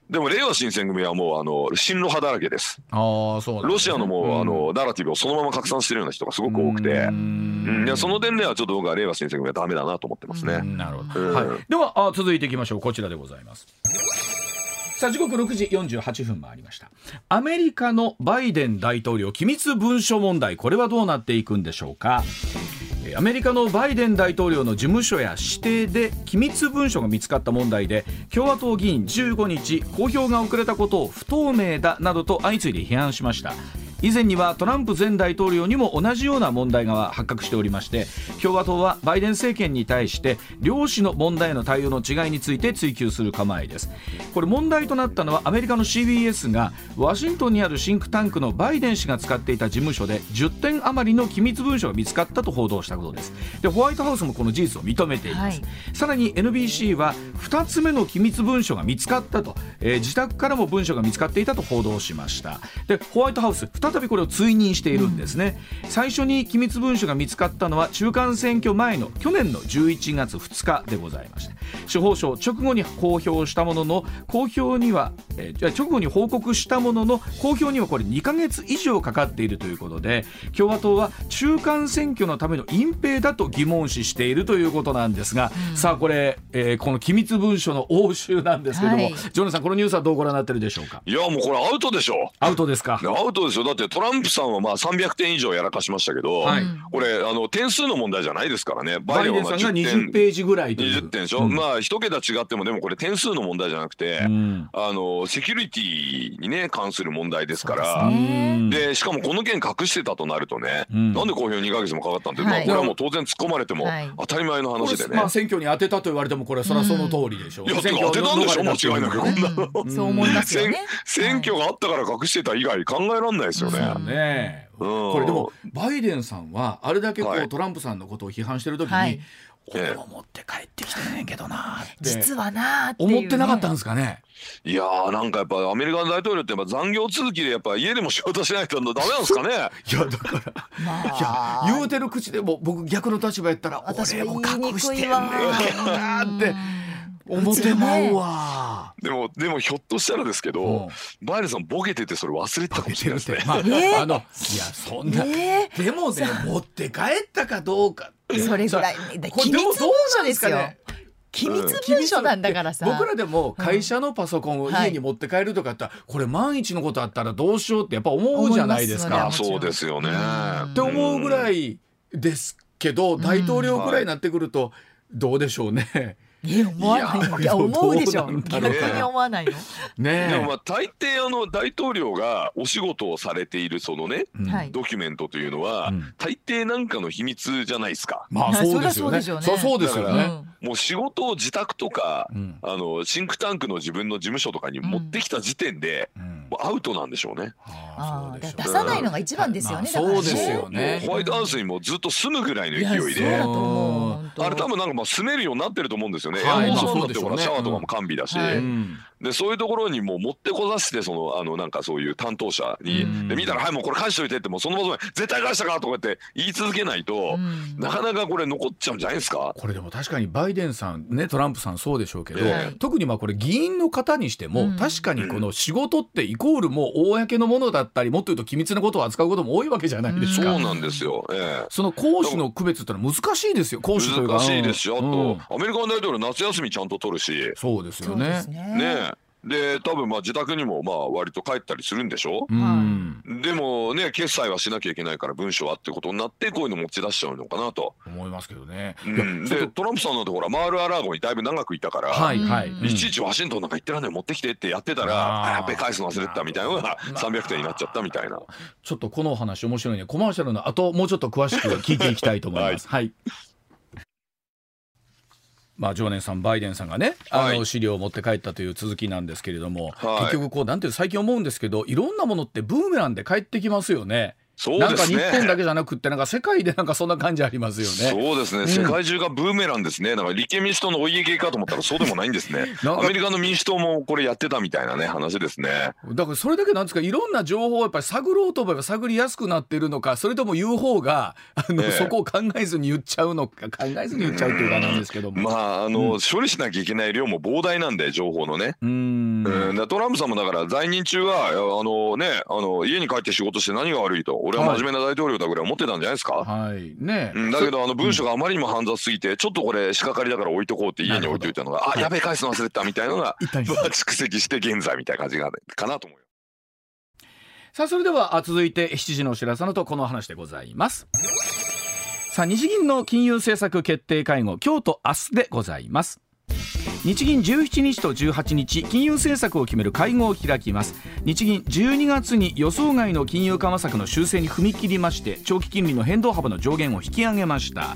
S4: でも令和新選組はもうあの親ロ派だらけです。
S1: ああそうね
S4: ロシアのもう、あのナラティブをそのまま拡散してるような人がすごく多くて、
S1: う
S4: うん。ん、いやその点ではちょっと僕は令和新選組はダメだなと思ってますね。
S1: なるほど、
S4: うん。
S1: はい、ではあ続いていきましょう。こちらでございますさあ時刻6時48分回りました。アメリカのバイデン大統領機密文書問題これはどうなっていくんでしょうか？アメリカのバイデン大統領の事務所や指定で機密文書が見つかった問題で共和党議員15日公表が遅れたことを不透明だなどと相次いで批判しました。以前にはトランプ前大統領にも同じような問題が発覚しておりまして共和党はバイデン政権に対して両氏の問題への対応の違いについて追及する構えです。これ問題となったのはアメリカの CBS がワシントンにあるシンクタンクのバイデン氏が使っていた事務所で10点余りの機密文書が見つかったと報道したことです。でホワイトハウスもこの事実を認めています、
S2: はい。
S1: さらに NBC は2つ目の機密文書が見つかったと、えー自宅からも文書が見つかっていたと報道しました。でホワイトハウス2再びこれを追認しているんですね、うん、最初に機密文書が見つかったのは中間選挙前の去年の11月2日でございました司法省直後に公表したものの公表には、えー、直後に報告したものの公表にはこれ2か月以上かかっているということで共和党は中間選挙のための隠蔽だと疑問視しているということなんですが、うん、さあこれ、えー、この機密文書の押収なんですけども、はい、ジョナさんこのニュースはどうご覧になってるでしょうか？
S4: いやもうこれアウトでしょ。
S1: アウトですか？
S4: アウトですよ。だってトランプさんはまあ300点以上やらかしましたけど、はい、これあの点数の問題じゃないですからね。
S1: バイデンさんが20ページぐらい
S4: 20点でしょ、うん、まあ一桁違ってもでもこれ点数の問題じゃなくて、うん、あのセキュリティにね関する問題ですから。でしかもこの件隠してたとなるとね、うん、なんで公表2か月もかかったんで、はい、まあこれはもう当然突っ込まれても当たり前の話でね、
S1: まあ選挙に当てたと言われてもこれそれはその通りでしょう、
S4: いや当てたんでしょ？間違いなくこんなの、
S2: そう思いますよね。
S4: 選挙があったから隠してた以外考えられないですよね、
S1: ね。これでもバイデンさんはあれだけこう、トランプさんのことを批判してる時に、はい。俺も持って帰ってきてねんけどな。
S2: 実はな
S1: 思ってなかったんですかね。
S4: いやーなんかやっぱアメリカの大統領ってやっぱ残業続きでやっぱ家でも仕事しないとダメなんですかね。い
S1: やだから、まあ、いや言うてる口でも僕逆の立場やったら俺も隠してんねんって思ってまうわ、
S4: でもでもひょっとしたらですけど、うん、バイルさんボケててそれ忘れてたかもしれないですね。
S1: まあ、えー、あのいやそんな、え。ー、でもね持って帰ったかどうか
S2: それぐらい機密文書ですよ。機密文書なんだから。さ、
S1: 僕らでも会社のパソコンを家に持って帰るとかって、うんはい、これ万一のことあったらどうしようってやっぱ思うじゃないですか。
S4: そうですよね。
S1: って思うぐらいですけど大統領ぐらいになってくるとどうでしょうね。
S2: え思わないいや思うでしょ。逆に思わないの？
S4: ねでもまあ大抵あの大統領がお仕事をされているそのね、うん、ドキュメントというのは、うん、大抵なんかの秘密じゃないですか。
S1: まあそうですよね。そうそうですよね、
S4: もう仕事を自宅とか、うん、あのシンクタンクの自分の事務所とかに持ってきた時点で、もうアウトなんでしょうね、
S2: ああ出さないのが一番ですよね、
S1: そうですよね。
S4: ホワイトハウスにもずっと住むぐらいの勢いで。あれ多分なんかまあ住めるようになってると思うんですよね、はい、エアコンそうだってほらシャワーとかも完備だし、でそういうところにもう持ってこさせてそのあのなんかそういう担当者に、で見たら「はいもうこれ返しといて」ってもうその場で絶対返したかとかって言い続けないと、なかなかこれ残っちゃうんじゃないですか？
S1: これでも確かにバイデンさんねトランプさんそうでしょうけど、えー、特にまあこれ議員の方にしても、うん、確かにこの仕事ってイコールもう公のものだったりもっと言うと機密なことを扱うことも多いわけじゃないですか、
S4: そうなんですよ、えー、
S1: その講師の区別ってのは難しいですよ講師と。いうか
S4: 難しいですしあと、うん、アメリカの大統領夏休みちゃんと取るし。
S1: そうですよね。
S4: ねで多分まあ自宅にもまあ割と帰ったりするんでしょ、うん、でもね決済はしなきゃいけないから文書はってことになってこういうの持ち出しちゃうのかなと。
S1: 思いますけどね、
S4: うん、でトランプさんなんてほらマール・ア・ラーゴにだいぶ長くいたから、はいはい、いちいちワシントンなんか行ってらんない持ってきてってやってたらあやっべ返すの忘れてたみたいなのが300点になっちゃったみたいな。
S1: ちょっとこのお話面白いね。コマーシャルの後もうちょっと詳しく聞いていきたいと思います。はい、はいまあ、常念さん、バイデンさんがね、あの資料を持って帰ったという続きなんですけれども、はい、結局こう、なんていう最近思うんですけど、いろんなものってブーメランで帰ってきますよね。そうですね、なんか日本だけじゃなくてなんか世界でなんかそんな感じありますよね。
S4: そうですね、うん、世界中がブーメランですね。なんか立憲民主党のお家芸かと思ったらそうでもないんですね。アメリカの民主党もこれやってたみたいなね話ですね。
S1: だからそれだけなんですかいろんな情報をやっぱり探ろうと思えば探りやすくなっているのかそれとも言う方があの、えー、そこを考えずに言っちゃうのか考えずに言っちゃうっていうかなんですけども。
S4: まああの、うん、処理しなきゃいけない量も膨大なんで情報のね。うんうんトランプさんもだから在任中はあのねあの家に帰って仕事して何が悪いと俺は真面目な大統領領だぐらい思ってたんじゃないですか？
S1: はいね、
S4: うん、だけどあの文書があまりにも煩雑すぎて、ちょっとこれ仕掛かりだから置いとこうって家に置いといたのがあやべえ返すの忘れたみたいなのが蓄積して現在みたいな感じがかなと思うよ。
S1: さあそれでは続いて7時のお知らせのとこの話でございます。さあ日銀の金融政策決定会合今日と明日でございます。日銀17日と18日金融政策を決める会合を開きます。日銀12月に予想外の金融緩和策の修正に踏み切りまして長期金利の変動幅の上限を引き上げました。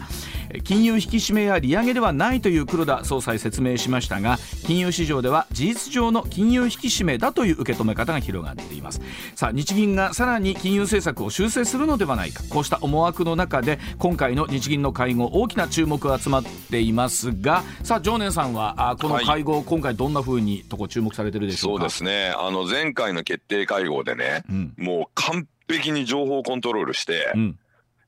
S1: 金融引き締めや利上げではないという黒田総裁説明しましたが金融市場では事実上の金融引き締めだという受け止め方が広がっています。さあ日銀がさらに金融政策を修正するのではないか。こうした思惑の中で今回の日銀の会合大きな注目が集まっていますがさあ常念さんはあこの会合、はい、今回どんなふうにとこ注目されてるでしょう
S4: か？そうですね。あの前回の決定会合でね、うん、もう完璧に情報コントロールして、
S1: うん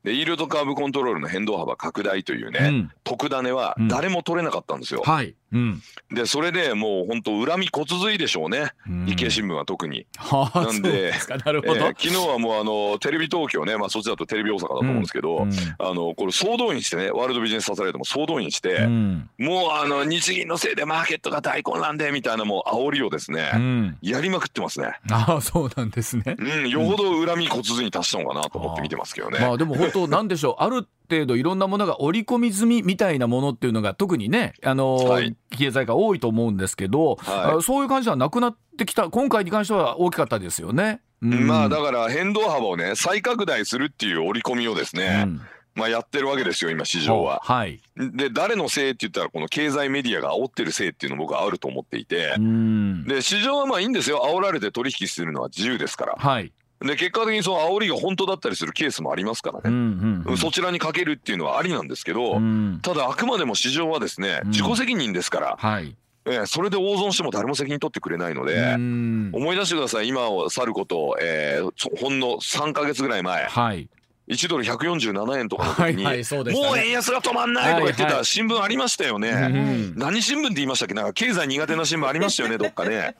S4: でイールドカーブコントロールの変動幅拡大というね、
S1: うん
S4: 特ダネは
S1: うん
S4: 誰も取れなかったんですよ。
S1: はい。うん。
S4: でそれでもう本当恨み骨髄でしょうね、
S1: うん
S4: 日経新聞は特に。
S1: はあ、
S4: なんで昨日はもうあのテレビ東京ね、まあ、そっちだとテレビ大阪だと思うんですけど、
S1: うん
S4: あのこれ総動員してねワールドビジネスサテライトも総動員して、
S1: うん
S4: もうあの日銀のせいでマーケットが大混乱でみたいなもう煽りをですね、
S1: うん。
S4: やりまくってますね。
S1: ああ、そうなんですね。
S4: うん、よほど恨み骨髄に達したのかなと思って見てますけどね。
S1: まあでも本当 なんでしょうある程度いろんなものが織り込み済みみたいなものっていうのが特にねあのー
S4: はい
S1: 経済が多いと思うんですけど、
S4: はい
S1: あそういう感じはなくなってきた今回に関しては大きかったですよね。うん
S4: まあだから変動幅をね再拡大するっていう織り込みをですね、
S1: うん
S4: まあやってるわけですよ今市場は。
S1: はい。
S4: で誰のせいって言ったらこの経済メディアが煽ってるせいっていうの僕はあると思っていて
S1: う、ん
S4: で市場はまあいいんですよ煽られて取引するのは自由ですから。
S1: はい。
S4: で結果的にその煽りが本当だったりするケースもありますから
S1: うん
S4: ね、
S1: うんうん
S4: そちらにかけるっていうのはありなんですけど、
S1: うん
S4: ただあくまでも市場はですね
S1: うん
S4: 自己責任ですから、
S1: はい。
S4: えーそれで大損しても誰も責任取ってくれないので。
S1: うん
S4: 思い出してください今を去ること、えーそほんの3か月ぐらい前
S1: はい。
S4: 1ドル147円とかの時に、
S1: はいはいそうでしたね。
S4: もう円安が止まんないとか言って
S1: はいはい。
S4: た新聞ありましたよね、
S1: うん
S4: 何新聞って言いましたっけ？なんか経済苦手な新聞ありましたよね どっかね。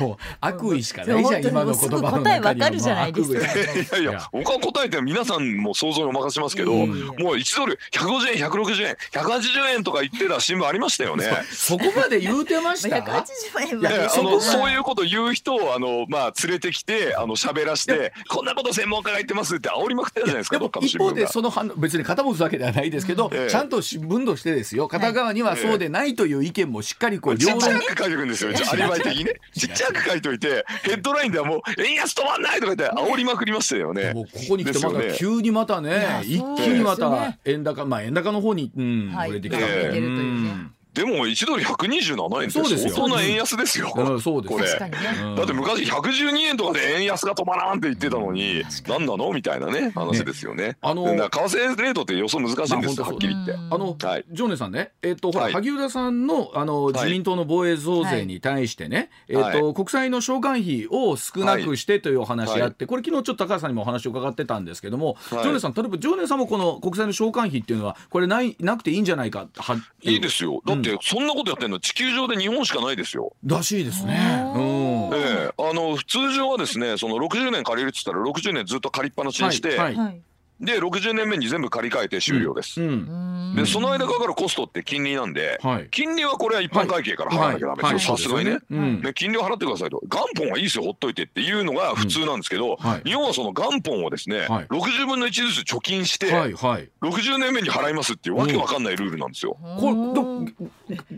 S1: もう悪意しかない。じゃん今の言葉の中には
S2: 答えわかるじゃないですか。
S4: いやいや僕は答えて皆さんも想像にお任せしますけど、もう1ドル150円160円180円とか言ってた新聞ありましたよね。
S1: そこまで言うてました
S2: ？180円
S1: いそ
S4: ういうこと言う人をあの、まあ、連れてきてあの喋らしてこんなこと専門家が言ってますって煽りまくってたじゃないですか？どっかの
S1: 一。方でその反別に傾くわけではないですけど、
S4: ええ。
S1: ちゃんと新聞としてですよ。片側にはそうでないという意見もしっかりこう
S4: ちっちゃ
S1: 両論
S4: く書いておくんですよ、アリバイ的にね。ちっちゃく書いといて、ヘッドラインではもう、円安止まんないとか言って、煽りまくりましたよね。
S1: も。うここに来てまた急にまたね
S2: や
S1: 一気にまた円高まあ円高の方にうん
S2: はい。
S1: 触れてきた。
S2: 出てるというね。
S1: うん
S4: でも、1ドル127円
S1: そうですよ
S4: って相当な円安ですよ。
S1: うんそうです
S4: だって昔112円とかで円安が止まらんって言ってたのに、何なのみたいなね、話ですよね。
S1: あの
S4: 為替レートって予想難しいんですよ、
S1: まあ
S4: はっきり言って。
S1: あの、
S4: はい
S1: ジョネさんね、えっ、と、ほら、
S4: はい
S1: 萩生田さんの、あの、自民党の防衛増税に対してね。えっ、と、国債の償還費を少なくしてというお話があって、これ昨日ちょっと高橋さんにもお話を伺ってたんですけども。
S4: はい
S1: ジョネさん、例えば、ジョネさんもこの国債の償還費っていうのは、これない、なくていいんじゃないか。はい
S4: いですよ。だって、そんなことやってんの地球上で日本しかないですよ。
S1: らしいですね。うん。
S4: ええあの通常はですねその60年借りるっつったら60年ずっと借りっぱなしにして、
S1: はい
S2: はい
S4: で60年目に全部借り換えて終了です。
S1: うん。
S4: でその間かかるコストって金利なんで、
S1: はい
S4: 金利はこれは一般会計から払わなきゃダメですよ
S1: はい
S4: さすがにね。
S1: うん。
S4: ね、金利を払ってくださいと元本はいいですよほっといてっていうのが普通なんですけど、
S1: はい
S4: 日本はその元本をですね、
S1: はい
S4: 60分の1ずつ貯金して、
S1: はい、はい。
S4: 60年目に払いますっていうわけわかんないルールなんですよ。
S1: これど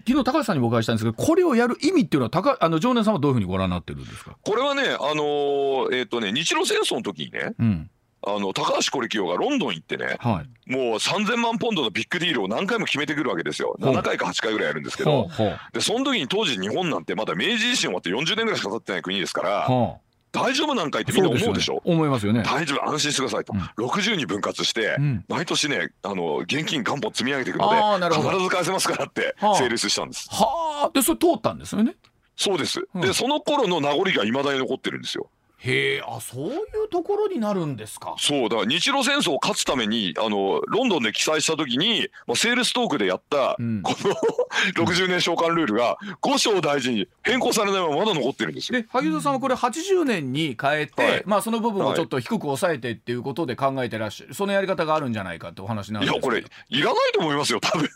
S1: 昨日高橋さんにもお伺いしたんですけどこれをやる意味っていうのは高あの常念さんはどういうふうにご覧になってるんですか、
S4: これはねあのーえっ、とね日露戦争の時にね
S1: うん
S4: あの高橋是清がロンドン行ってね
S1: はい、
S4: もう3000万ポンドのビッグディールを何回も決めてくるわけですよ。
S1: ほう
S4: 7回か8回ぐらいやるんですけど。で、その時に当時日本なんてまだ明治維新終わって40年ぐらいしか経ってない国ですから、
S1: ほ
S4: 大丈夫なんかいってみんな思うでしょ？
S1: よね。思いますよね。
S4: 大丈夫、安心してくださいと。60に分割して
S1: うん、
S4: 毎年ね、あの、現金元本積み上げていくので必ず返せますからって
S1: はあ
S4: 成立したんです。
S1: はあでそれ通ったんですよね？
S4: そうです。
S1: うん
S4: で、その頃の名残が未だに残ってるんですよ。
S1: へえあそういうところになるんですか？
S4: そう、だから日露戦争を勝つために、あの、ロンドンで記載した時に、まあ、セールストークでやった、
S1: うん。
S4: この60年償還ルールが、五章大事に変更されないまままだ残ってるんですよ。
S1: で萩生田さんはこれ80年に変えて、
S4: はい。
S1: まあその部分をちょっと低く抑えてっていうことで考えてらっしゃる、そのやり方があるんじゃないかってお話なんです
S4: いやこれいらないと思いますよ多分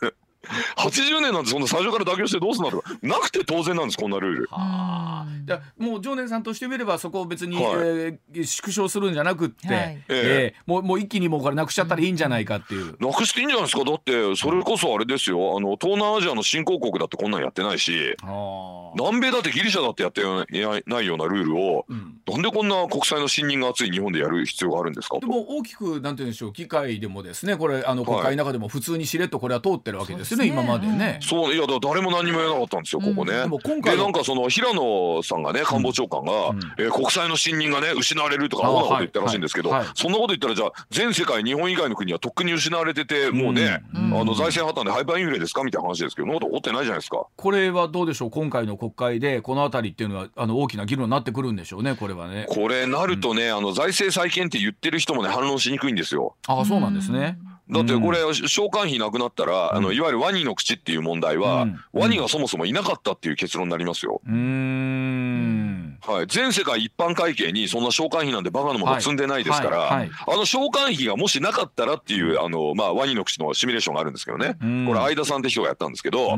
S4: 80年なんてそんな最初から妥協してどうすんだろう。なくて当然なんですこんなルール。
S1: はあ、もう常念さんとしてみればそこを別に、
S4: はい。
S1: えー縮小するんじゃなくって、
S2: はい。
S1: えーもうもう一気にもうこれなくしちゃったらいいんじゃないかっていう。
S4: なくしていいんじゃないですか。だってそれこそあれですよ。あの東南アジアの新興国だってこんなんやってないし
S1: はあ。
S4: 南米だってギリシャだってやってないないようなルールを
S1: うん。
S4: なんでこんな国際の信任が厚い日本でやる必要があるんですか
S1: でも大きくなんて言うんでしょう機械でもですねこれあの
S4: はい
S1: 国会の中でも普通にしれっとこれは通ってるわけですよ。ね
S2: そうですね。
S1: 今までね。
S4: そういやだから誰も何も言えなかったんですよここね、
S1: でも今回の
S4: でなんかその平野さんがね官房長官が、
S1: うん。
S4: えー国際の信任がね失われるとか
S1: あ
S4: そんなこと言ったらしいんですけど、
S1: はい。はい。
S4: そんなこと言ったらじゃあ全世界日本以外の国はとっくに失われててもうね、
S1: うん。
S4: あの財政破綻でハイパーインフレですかみたいな話ですけどそんなこと起こってないじゃないですか。
S1: これはどうでしょう？今回の国会でこの辺りっていうのはあの大きな議論になってくるんでしょうねこれれはね。
S4: これなるとね、あの財政再建って言ってる人もね反論しにくいんですよ。
S1: あそうなんですね。
S4: だってこれ償還費なくなったら、あのいわゆるワニの口っていう問題は、ワニがそもそもいなかったっていう結論になりますよ。
S1: うん
S4: はい、全世界一般会計にそんな償還費なんてバカなもの積んでないですから、はい。はい。はい、あの償還費がもしなかったらっていうあの、まあ、ワニの口のシミュレーションがあるんですけどね、これ相田さんって人がやったんですけど、あ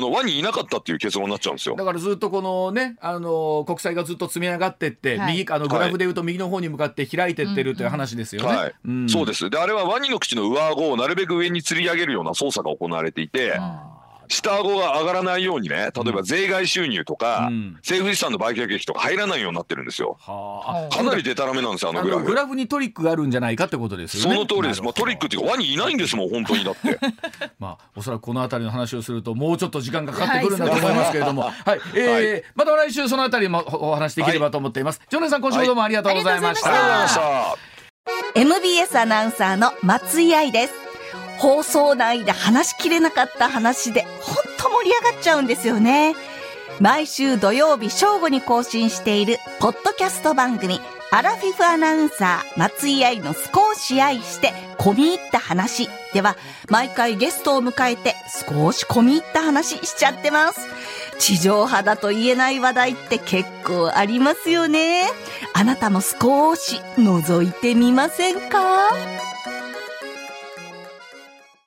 S4: のワニいなかったっていう結論になっちゃうんですよ。
S1: だからずっとこのねあの国債がずっと積み上がってって、はい、右あのグラフでいうと右の方に向かって開いてってるという話ですよね。はい、
S4: そうです。であれはワニの口の上顎をなるべく上に吊り上げるような操作が行われていて。下顎が上がらないようにね例えば税外収入とか、うん、政府資産の売却益とか入らないようになってるんですよ。はあ、かなりでたらめなんですよあのグラフ。
S1: グラフにトリックがあるんじゃないかってことですよ
S4: ね。その通りです。まあトリックっていうかワニいないんですもん本当にだって。
S1: まあおそらくこの辺りの話をするともうちょっと時間がかかってくるんだと思いますけれども、はい、はい、えーはい、また来週その辺りもお話できればと思っています。はい、ジョネさん今週もどうもありがとうございました。
S4: ありがとうございました。
S5: MBS アナウンサーの松井愛です。放送内で話しきれなかった話で本当盛り上がっちゃうんですよね。毎週土曜日正午に更新しているポッドキャスト番組アラフィフアナウンサー松井愛の少し愛して込み入った話では毎回ゲストを迎えて少し込み入った話しちゃってます。地上波だと言えない話題って結構ありますよね。あなたも少し覗いてみませんか？